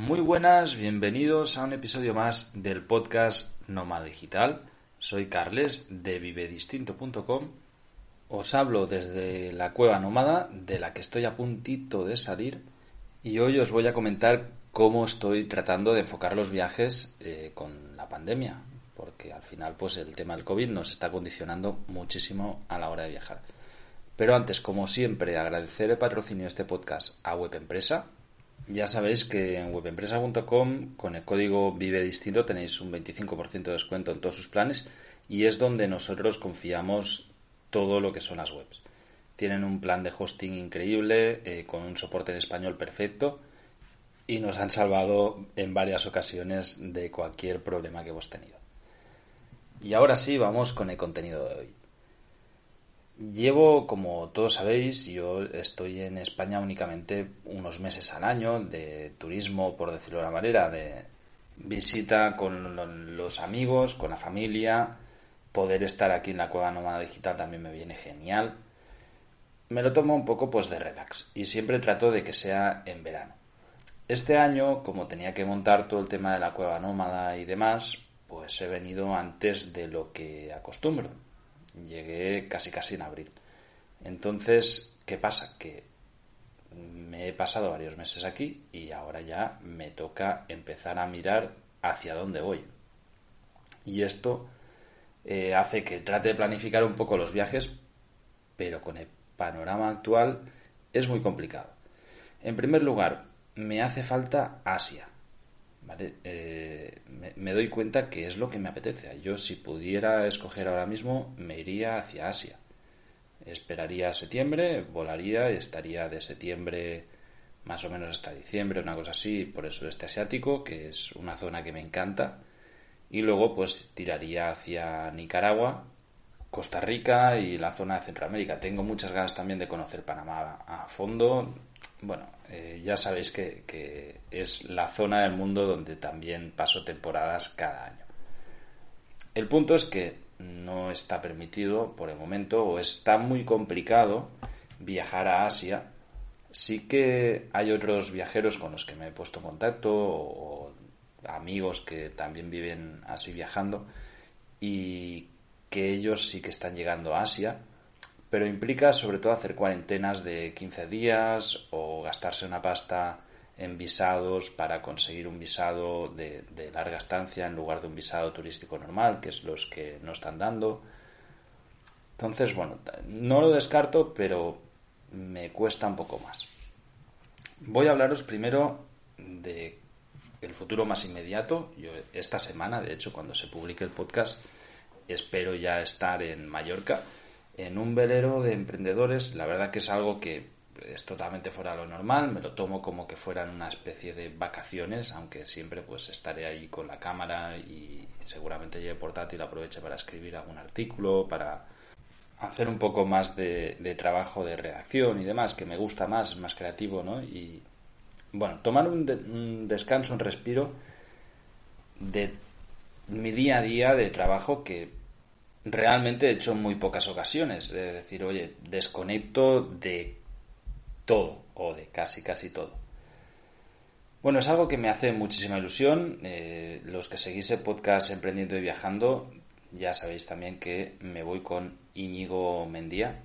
Muy buenas, bienvenidos a un episodio más del podcast Nómada Digital. Soy Carles de vivedistinto.com. Os hablo desde la cueva nómada, de la que estoy a puntito de salir, y hoy os voy a comentar cómo estoy tratando de enfocar los viajes eh, con la pandemia, porque al final pues el tema del COVID nos está condicionando muchísimo a la hora de viajar. Pero antes, como siempre, agradecer el patrocinio de este podcast a Web Empresa, ya sabéis que en webempresa.com con el código Vive Distinto tenéis un 25% de descuento en todos sus planes y es donde nosotros confiamos todo lo que son las webs. Tienen un plan de hosting increíble, eh, con un soporte en español perfecto y nos han salvado en varias ocasiones de cualquier problema que hemos tenido. Y ahora sí, vamos con el contenido de hoy. Llevo, como todos sabéis, yo estoy en España únicamente unos meses al año de turismo, por decirlo de una manera, de visita con los amigos, con la familia. Poder estar aquí en la Cueva Nómada Digital también me viene genial. Me lo tomo un poco pues de relax y siempre trato de que sea en verano. Este año, como tenía que montar todo el tema de la Cueva Nómada y demás, pues he venido antes de lo que acostumbro Llegué casi casi en abril. Entonces, ¿qué pasa? Que me he pasado varios meses aquí y ahora ya me toca empezar a mirar hacia dónde voy. Y esto eh, hace que trate de planificar un poco los viajes, pero con el panorama actual es muy complicado. En primer lugar, me hace falta Asia. Eh, me, doy cuenta que es lo que me apetece. Yo si pudiera escoger ahora mismo me iría hacia Asia. Esperaría septiembre, volaría y estaría de septiembre más o menos hasta diciembre, una cosa así, por el sudeste asiático, que es una zona que me encanta. Y luego pues tiraría hacia Nicaragua, Costa Rica y la zona de Centroamérica. Tengo muchas ganas también de conocer Panamá a fondo. Bueno, eh, ya sabéis que, es la zona del mundo donde también paso temporadas cada año. El punto es que no está permitido por el momento o está muy complicado viajar a Asia. Sí que hay otros viajeros con los que me he puesto en contacto o amigos que también viven así viajando y que ellos sí que están llegando a Asia pero implica sobre todo hacer cuarentenas de 15 días o gastarse una pasta en visados para conseguir un visado de, larga estancia en lugar de un visado turístico normal, que es los que nos están dando. Entonces, bueno, no lo descarto, pero me cuesta un poco más. Voy a hablaros primero de el futuro más inmediato. Yo esta semana, de hecho, cuando se publique el podcast, espero ya estar en Mallorca en un velero de emprendedores, la verdad que es algo que es totalmente fuera de lo normal, me lo tomo como que fueran una especie de vacaciones, aunque siempre pues estaré ahí con la cámara y seguramente lleve portátil aproveche para escribir algún artículo, para hacer un poco más de, trabajo de redacción y demás, que me gusta más, más creativo, ¿no? Y bueno, tomar un descanso, un respiro de mi día a día de trabajo que realmente he hecho muy pocas ocasiones. De decir, oye, desconecto de todo, o de casi, casi todo. Bueno, es algo que me hace muchísima ilusión. Eh, los que seguís el podcast Emprendiendo y Viajando, ya sabéis también que me voy con Íñigo Mendía,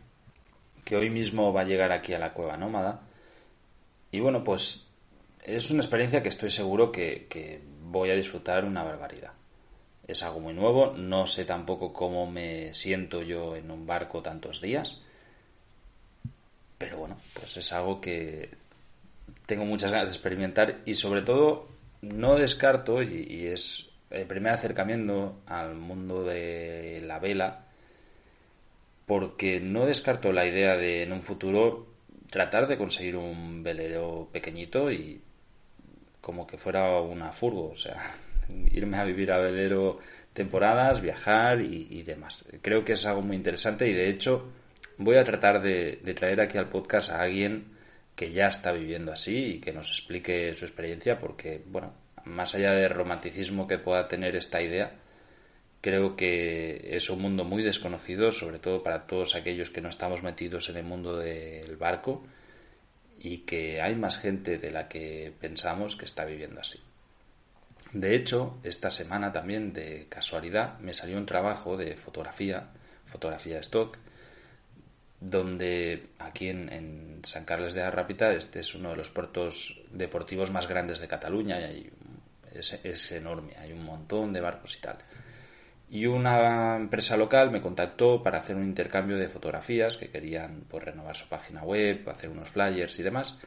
que hoy mismo va a llegar aquí a la Cueva Nómada. Y bueno, pues es una experiencia que estoy seguro que voy a disfrutar una barbaridad es algo muy nuevo, no sé tampoco cómo me siento yo en un barco tantos días, pero bueno, pues es algo que tengo muchas ganas de experimentar y sobre todo no descarto, y, es el primer acercamiento al mundo de la vela, porque no descarto la idea de en un futuro tratar de conseguir un velero pequeñito y como que fuera una furgo, o sea, irme a vivir a velero temporadas, viajar y, demás. Creo que es algo muy interesante y de hecho voy a tratar de, traer aquí al podcast a alguien que ya está viviendo así y que nos explique su experiencia porque, bueno, más allá del romanticismo que pueda tener esta idea, creo que es un mundo muy desconocido, sobre todo para todos aquellos que no estamos metidos en el mundo del barco y que hay más gente de la que pensamos que está viviendo así. De hecho, esta semana también, de casualidad, me salió un trabajo de fotografía, fotografía stock, donde aquí en, San Carles de Arrápita, este es uno de los puertos deportivos más grandes de Cataluña y es, enorme, hay un montón de barcos y tal. Y una empresa local me contactó para hacer un intercambio de fotografías que querían pues, renovar su página web, hacer unos flyers y demás.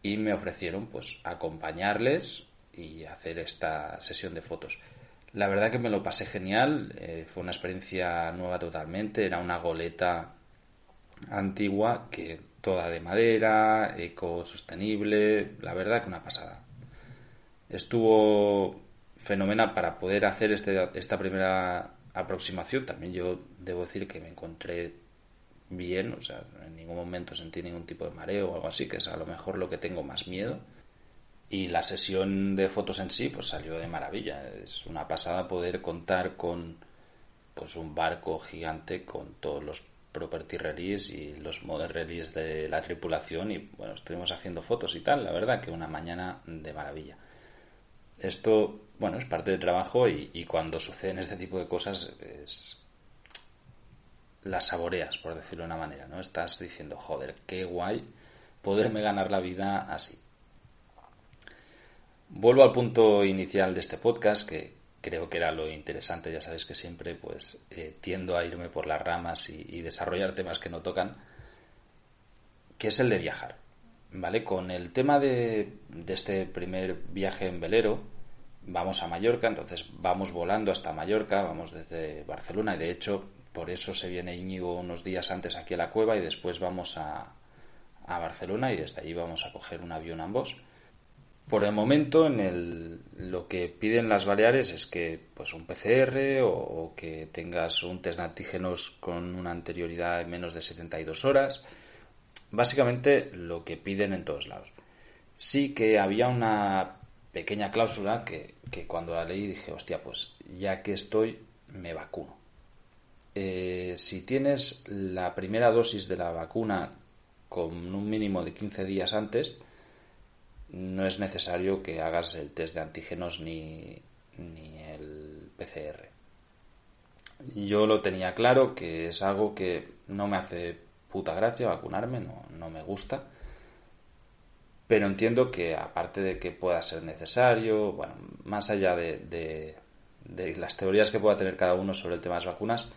Y me ofrecieron pues acompañarles y hacer esta sesión de fotos. La verdad que me lo pasé genial, eh, fue una experiencia nueva totalmente, era una goleta antigua que toda de madera, ecosostenible, la verdad que una pasada. Estuvo fenomenal para poder hacer este, esta primera aproximación. También yo debo decir que me encontré bien, o sea, en ningún momento sentí ningún tipo de mareo o algo así, que es a lo mejor lo que tengo más miedo. Y la sesión de fotos en sí, pues salió de maravilla. Es una pasada poder contar con pues un barco gigante con todos los property release y los model release de la tripulación y bueno, estuvimos haciendo fotos y tal, la verdad que una mañana de maravilla. Esto, bueno, es parte del trabajo y, cuando suceden este tipo de cosas es las saboreas, por decirlo de una manera, ¿no? Estás diciendo, joder, qué guay poderme ganar la vida así. Vuelvo al punto inicial de este podcast, que, creo que era lo interesante. Ya sabes que siempre pues eh, tiendo a irme por las ramas y, desarrollar temas que no tocan, que es el de viajar. ¿Vale? Con el tema de, de este primer viaje en velero, vamos a Mallorca, entonces vamos volando hasta Mallorca, vamos desde Barcelona y de hecho por eso se viene Íñigo unos días antes aquí a la cueva y después vamos a, a Barcelona y desde ahí vamos a coger un avión ambos. Por el momento, en el, lo que piden las Baleares es que pues un PCR o, que tengas un test de antígenos con una anterioridad de menos de 72 horas. Básicamente lo que piden en todos lados. Sí que había una pequeña cláusula que, cuando la leí dije, hostia, pues ya que estoy, me vacuno. Eh, si tienes la primera dosis de la vacuna con un mínimo de 15 días antes, no es necesario que hagas el test de antígenos ni, ni el PCR. Yo lo tenía claro que es algo que no me hace puta gracia vacunarme, no, no me gusta. Pero entiendo que aparte de que pueda ser necesario, bueno, más allá de, de, de las teorías que pueda tener cada uno sobre el tema de las vacunas,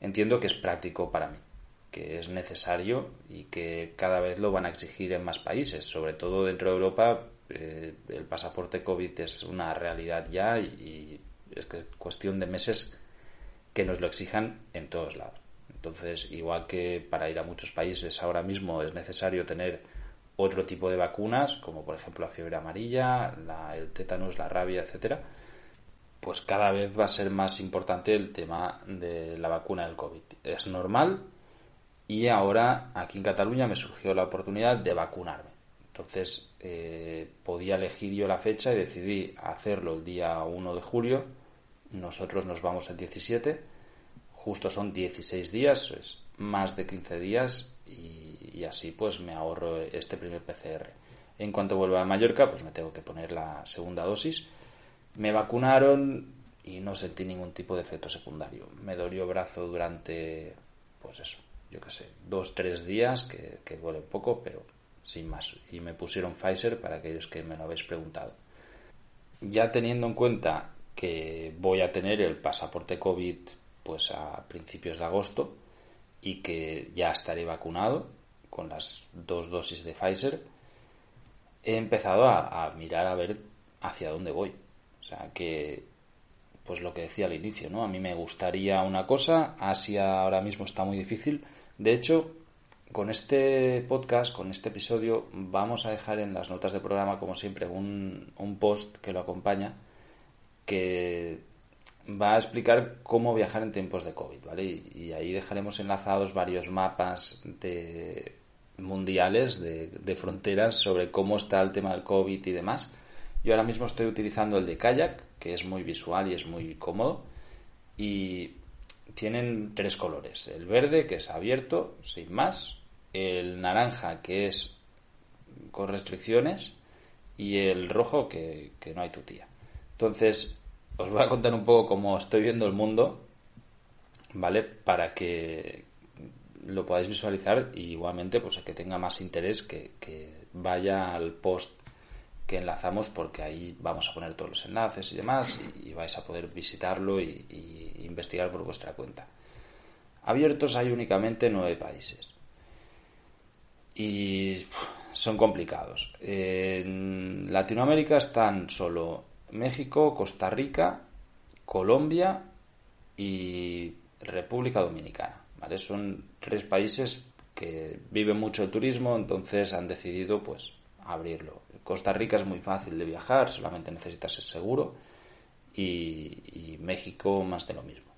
entiendo que es práctico para mí que es necesario y que cada vez lo van a exigir en más países, sobre todo dentro de Europa. Eh, el pasaporte COVID es una realidad ya y, es que es cuestión de meses que nos lo exijan en todos lados. Entonces, igual que para ir a muchos países ahora mismo es necesario tener otro tipo de vacunas, como por ejemplo la fiebre amarilla, la, el tétanos, la rabia, etcétera, pues cada vez va a ser más importante el tema de la vacuna del COVID. Es normal y ahora aquí en Cataluña me surgió la oportunidad de vacunarme. Entonces eh, podía elegir yo la fecha y decidí hacerlo el día 1 de julio. Nosotros nos vamos el 17. Justo son 16 días, es más de 15 días y, así pues me ahorro este primer PCR. En cuanto vuelva a Mallorca pues me tengo que poner la segunda dosis. Me vacunaron y no sentí ningún tipo de efecto secundario. Me dolió brazo durante pues eso, yo qué sé, dos, tres días, que, duele poco, pero sin más. Y me pusieron Pfizer para aquellos que me lo habéis preguntado. Ya teniendo en cuenta que voy a tener el pasaporte COVID pues a principios de agosto y que ya estaré vacunado con las dos dosis de Pfizer, he empezado a, a mirar a ver hacia dónde voy. O sea que pues lo que decía al inicio, ¿no? A mí me gustaría una cosa, Asia ahora mismo está muy difícil, de hecho, con este podcast, con este episodio, vamos a dejar en las notas del programa, como siempre, un, post que lo acompaña, que va a explicar cómo viajar en tiempos de COVID, ¿vale? Y, ahí dejaremos enlazados varios mapas mundiales de, de, fronteras sobre cómo está el tema del COVID y demás. Yo ahora mismo estoy utilizando el de kayak, que es muy visual y es muy cómodo. Y tienen tres colores. El verde, que es abierto, sin más. El naranja, que es con restricciones y el rojo que, no hay tu tía. Entonces, os voy a contar un poco cómo estoy viendo el mundo, ¿vale? Para que lo podáis visualizar y igualmente pues que tenga más interés que vaya al post enlazamos porque ahí vamos a poner todos los enlaces y demás y, vais a poder visitarlo y, y, investigar por vuestra cuenta. Abiertos hay únicamente nueve países y son complicados. En Latinoamérica están solo México, Costa Rica, Colombia y República Dominicana. ¿vale? Son tres países que viven mucho el turismo, entonces han decidido pues abrirlo. Costa Rica es muy fácil de viajar, solamente necesitas ser seguro y, y México más de lo mismo.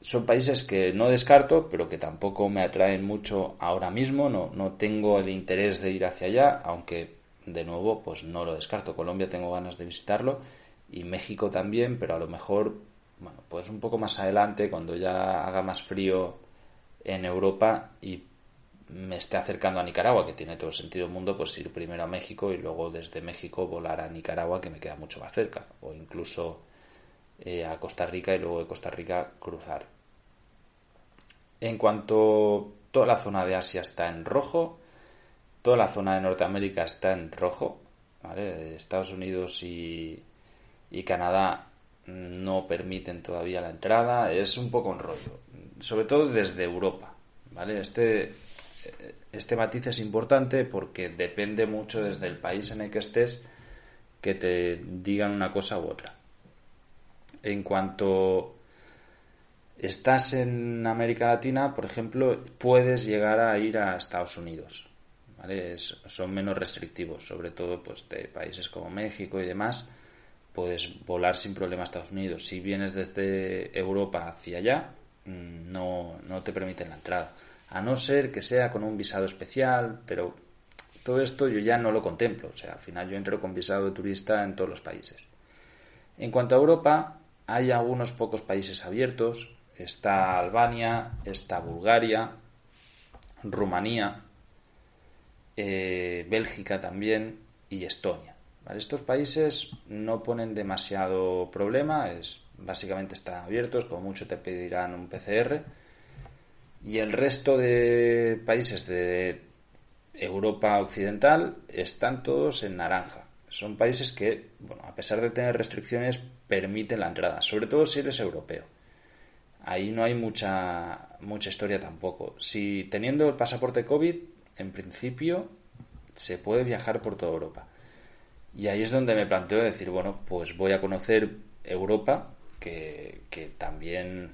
Son países que no descarto, pero que tampoco me atraen mucho ahora mismo. No, no tengo el interés de ir hacia allá, aunque de nuevo, pues no lo descarto. Colombia tengo ganas de visitarlo y México también, pero a lo mejor, bueno, pues un poco más adelante, cuando ya haga más frío en Europa y me esté acercando a Nicaragua, que tiene todo el sentido del mundo, pues ir primero a México y luego desde México volar a Nicaragua, que me queda mucho más cerca, o incluso eh, a Costa Rica y luego de Costa Rica cruzar. En cuanto toda la zona de Asia está en rojo, toda la zona de Norteamérica está en rojo. Estados Unidos y, y Canadá no permiten todavía la entrada, es un poco un rollo, sobre todo desde Europa, ¿vale? Este, este matiz es importante porque depende mucho desde el país en el que estés que te digan una cosa u otra. En cuanto estás en América Latina, por ejemplo, puedes llegar a ir a Estados Unidos, son menos restrictivos, sobre todo pues de países como México y demás, puedes volar sin problema a Estados Unidos. Si vienes desde Europa hacia allá, mm, no te permiten la entrada. A no ser que sea con un visado especial, pero todo esto yo ya no lo contemplo. O sea, al final yo entro con visado de turista en todos los países. En cuanto a Europa, hay algunos pocos países abiertos. Está Albania, está Bulgaria, Rumanía, eh, Bélgica también y Estonia. Estos países no ponen demasiado problema, es, básicamente están abiertos, como mucho te pedirán un PCR. Y el resto de países de Europa Occidental están todos en naranja. Son países que, bueno, a pesar de tener restricciones, permiten la entrada, sobre todo si eres europeo. Ahí no hay mucha, mucha historia tampoco. Si teniendo el pasaporte COVID en principio se puede viajar por toda Europa. Y ahí es donde me planteo decir, bueno, pues voy a conocer Europa, que, también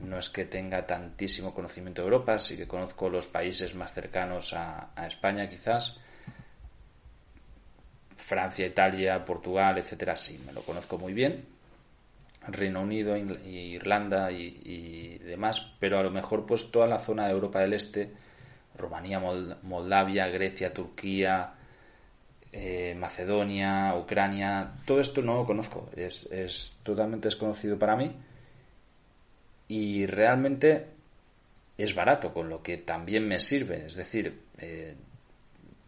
no es que tenga tantísimo conocimiento de Europa, sí que conozco los países más cercanos a, España quizás. Francia, Italia, Portugal, etcétera, sí, me lo conozco muy bien. Reino Unido, Irlanda y, demás, pero a lo mejor pues toda la zona de Europa del Este Rumanía, Moldavia, Grecia, Turquía, eh, Macedonia, Ucrania, todo esto no lo conozco, es, totalmente desconocido para mí y realmente es barato, con lo que también me sirve, es decir, eh,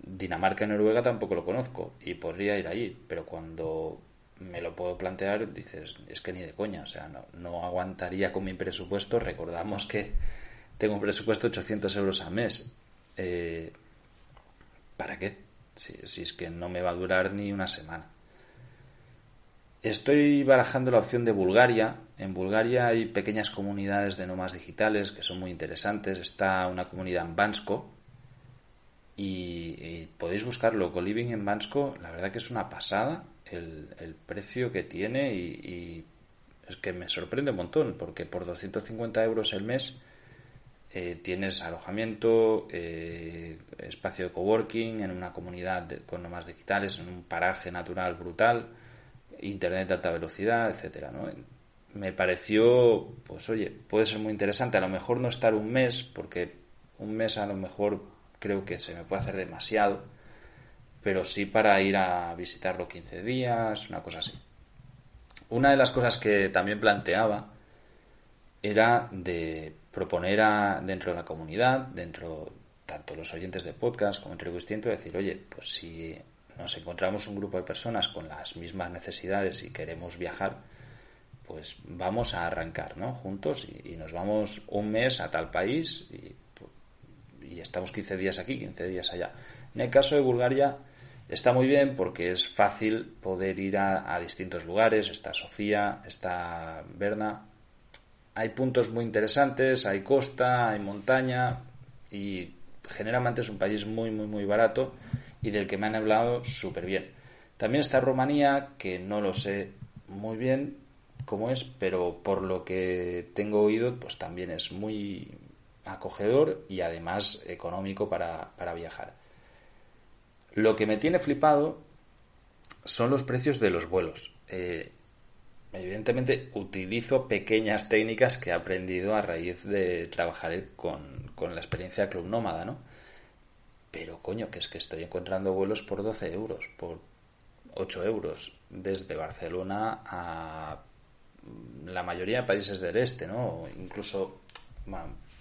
Dinamarca y Noruega tampoco lo conozco y podría ir ahí, pero cuando me lo puedo plantear, dices, es que ni de coña, o sea, no, no aguantaría con mi presupuesto, recordamos que tengo un presupuesto de 800 euros al mes. Eh, ¿Para qué? Si, es que no me va a durar ni una semana. Estoy barajando la opción de Bulgaria. En Bulgaria hay pequeñas comunidades de nómadas digitales que son muy interesantes. Está una comunidad en Bansko y, podéis buscarlo. Co-living en Bansko, la verdad que es una pasada el, precio que tiene y, es que me sorprende un montón porque por 250 euros el mes eh, tienes alojamiento, eh, espacio de coworking en una comunidad con nomás digitales, en un paraje natural brutal, internet de alta velocidad, etcétera, Me pareció, pues oye, puede ser muy interesante, a lo mejor no estar un mes, porque un mes a lo mejor creo que se me puede hacer demasiado, pero sí para ir a visitarlo 15 días, una cosa así. Una de las cosas que también planteaba era de proponer a, dentro de la comunidad, dentro tanto los oyentes de podcast como entre distinto, decir, oye, pues si nos encontramos un grupo de personas con las mismas necesidades y queremos viajar, pues vamos a arrancar, ¿no? Juntos y, nos vamos un mes a tal país y, estamos 15 días aquí, 15 días allá. En el caso de Bulgaria está muy bien porque es fácil poder ir a, a distintos lugares. Está Sofía, está Berna. Hay puntos muy interesantes, hay costa, hay montaña y generalmente es un país muy, muy, muy barato y del que me han hablado súper bien. También está Rumanía, que no lo sé muy bien cómo es, pero por lo que tengo oído, pues también es muy acogedor y además económico para, viajar. Lo que me tiene flipado son los precios de los vuelos. Eh, evidentemente utilizo pequeñas técnicas que he aprendido a raíz de trabajar con, con la experiencia Club Nómada, ¿no? Pero coño, que es que estoy encontrando vuelos por 12 euros, por 8 euros, desde Barcelona a la mayoría de países del este, ¿no? Incluso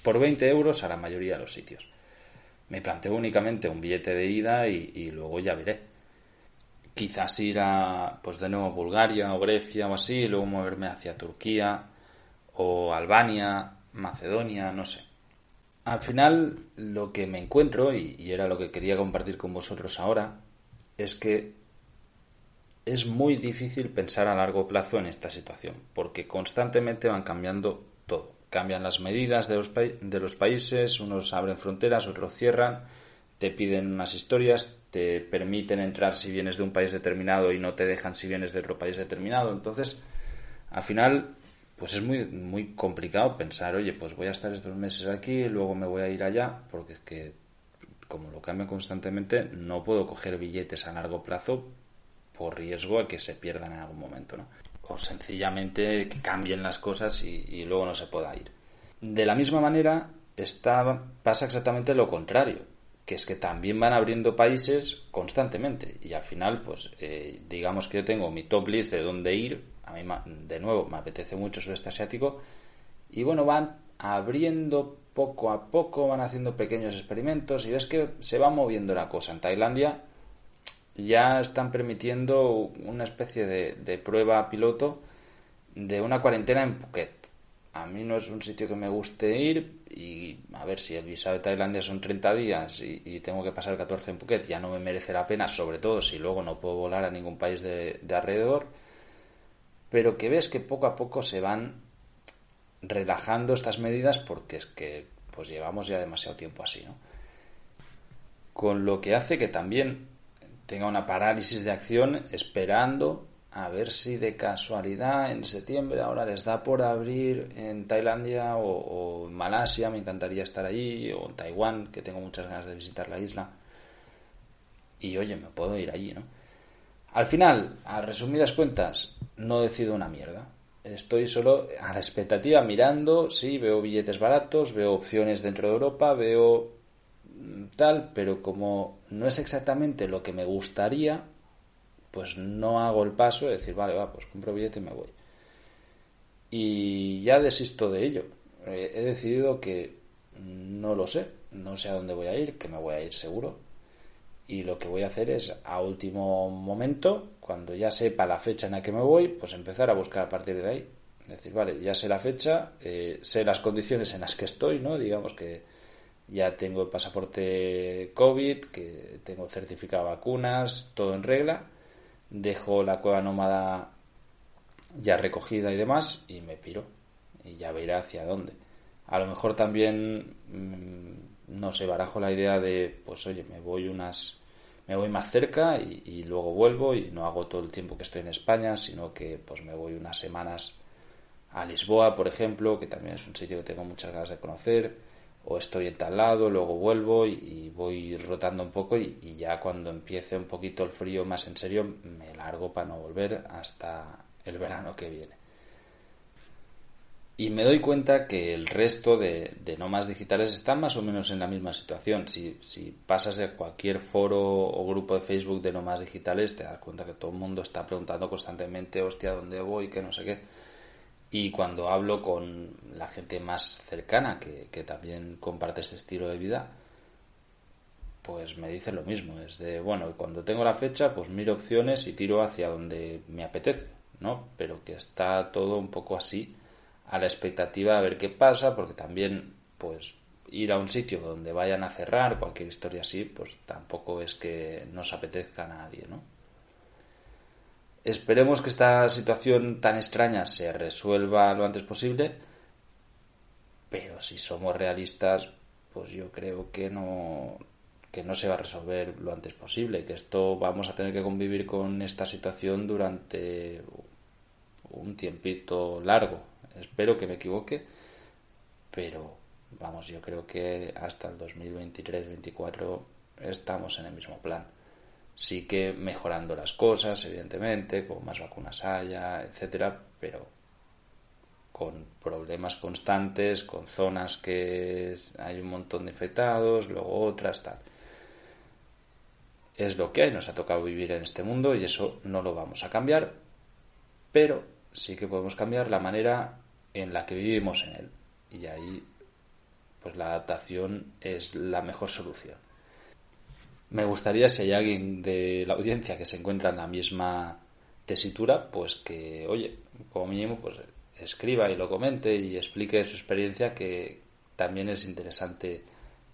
por 20 euros a la mayoría de los sitios. Me planteo únicamente un billete de ida y, luego ya veré. Quizás ir a, pues de nuevo, Bulgaria o Grecia o así, y luego moverme hacia Turquía o Albania, Macedonia, no sé. Al final, lo que me encuentro, y, era lo que quería compartir con vosotros ahora, es que es muy difícil pensar a largo plazo en esta situación, porque constantemente van cambiando todo. Cambian las medidas de los, de los países, unos abren fronteras, otros cierran, te piden unas historias, te permiten entrar si vienes de un país determinado y no te dejan si vienes de otro país determinado. Entonces, al final, pues es muy, muy complicado pensar, oye, pues voy a estar estos meses aquí luego me voy a ir allá, porque es que como lo cambio constantemente, no puedo coger billetes a largo plazo por riesgo a que se pierdan en algún momento, ¿no? O sencillamente que cambien las cosas y, luego no se pueda ir. De la misma manera, pasa exactamente lo contrario, que es que también van abriendo países constantemente y al final, pues eh, digamos que yo tengo mi top list de dónde ir de nuevo, me apetece mucho sudeste asiático. Y bueno, van abriendo poco a poco, van haciendo pequeños experimentos y ves que se va moviendo la cosa. En Tailandia ya están permitiendo una especie de, prueba piloto de una cuarentena en Phuket. A mí no es un sitio que me guste ir y a ver si el visado de Tailandia son 30 días y, tengo que pasar 14 en Phuket, ya no me merece la pena, sobre todo si luego no puedo volar a ningún país de alrededor pero que ves que poco a poco se van relajando estas medidas porque es que pues llevamos ya demasiado tiempo así, ¿no? Con lo que hace que también tenga una parálisis de acción esperando a ver si de casualidad en septiembre ahora les da por abrir en Tailandia o, en Malasia, me encantaría estar allí, o en Taiwán, que tengo muchas ganas de visitar la isla. Y oye, me puedo ir allí, ¿no? Al final, a resumidas cuentas, no decido una mierda. Estoy solo a la expectativa mirando, sí, veo billetes baratos, veo opciones dentro de Europa, veo mm, tal, pero como no es exactamente lo que me gustaría, pues no hago el paso de decir, vale, va, pues compro billete y me voy. Y ya desisto de ello. Eh, he decidido que no lo sé, no sé a dónde voy a ir, que me voy a ir seguro, y lo que voy a hacer es a último momento, cuando ya sepa la fecha en la que me voy, pues empezar a buscar a partir de ahí. Es decir, vale, ya sé la fecha, eh, sé las condiciones en las que estoy, ¿no? Digamos que ya tengo el pasaporte COVID, que tengo certificado de vacunas, todo en regla, dejo la cueva nómada ya recogida y demás y me piro y ya veré hacia dónde. A lo mejor también mm, no sé, barajo la idea de, pues oye, me voy unas, me voy más cerca y, luego vuelvo y no hago todo el tiempo que estoy en España, sino que pues me voy unas semanas a Lisboa, por ejemplo, que también es un sitio que tengo muchas ganas de conocer, o estoy en tal lado, luego vuelvo y, voy rotando un poco y, y, ya cuando empiece un poquito el frío más en serio me largo para no volver hasta el verano que viene. Y me doy cuenta que el resto de, de nómadas digitales están más o menos en la misma situación. Si, si pasas a cualquier foro o grupo de Facebook de nómadas digitales, te das cuenta que todo el mundo está preguntando constantemente, hostia, ¿dónde voy? Que no sé qué. Y cuando hablo con la gente más cercana, que, que también comparte este estilo de vida, pues me dice lo mismo. Es de, bueno, cuando tengo la fecha, pues miro opciones y tiro hacia donde me apetece, ¿no? Pero que está todo un poco así a la expectativa a ver qué pasa, porque también, pues, ir a un sitio donde vayan a cerrar, cualquier historia así, pues tampoco es que nos apetezca a nadie, ¿no? Esperemos que esta situación tan extraña se resuelva lo antes posible, pero si somos realistas, pues yo creo que no, que no se va a resolver lo antes posible, que esto vamos a tener que convivir con esta situación durante un tiempito largo. Espero que me equivoque, pero vamos, yo creo que hasta el 2023-2024 estamos en el mismo plan. Sí que mejorando las cosas, evidentemente, con más vacunas haya, etcétera, pero con problemas constantes, con zonas que hay un montón de infectados, luego otras, tal. Es lo que hay, nos ha tocado vivir en este mundo y eso no lo vamos a cambiar, pero sí que podemos cambiar la manera en la que vivimos en él. Y ahí, pues la adaptación es la mejor solución. Me gustaría si hay alguien de la audiencia que se encuentra en la misma tesitura, pues que, oye, como mínimo, pues escriba y lo comente y explique su experiencia, que también es interesante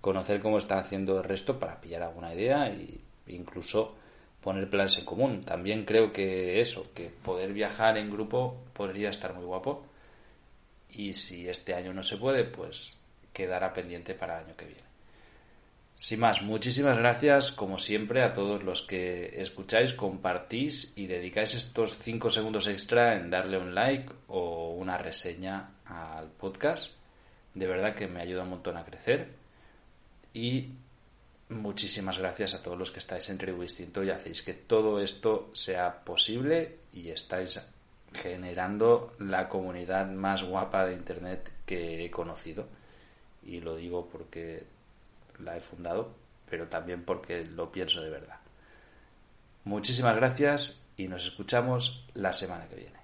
conocer cómo están haciendo el resto para pillar alguna idea e incluso poner planes en común. También creo que eso, que poder viajar en grupo podría estar muy guapo. Y si este año no se puede, pues quedará pendiente para el año que viene. Sin más, muchísimas gracias como siempre a todos los que escucháis, compartís y dedicáis estos 5 segundos extra en darle un like o una reseña al podcast. De verdad que me ayuda un montón a crecer. Y muchísimas gracias a todos los que estáis en Tribu y hacéis que todo esto sea posible y estáis generando la comunidad más guapa de Internet que he conocido. Y lo digo porque la he fundado, pero también porque lo pienso de verdad. Muchísimas gracias y nos escuchamos la semana que viene.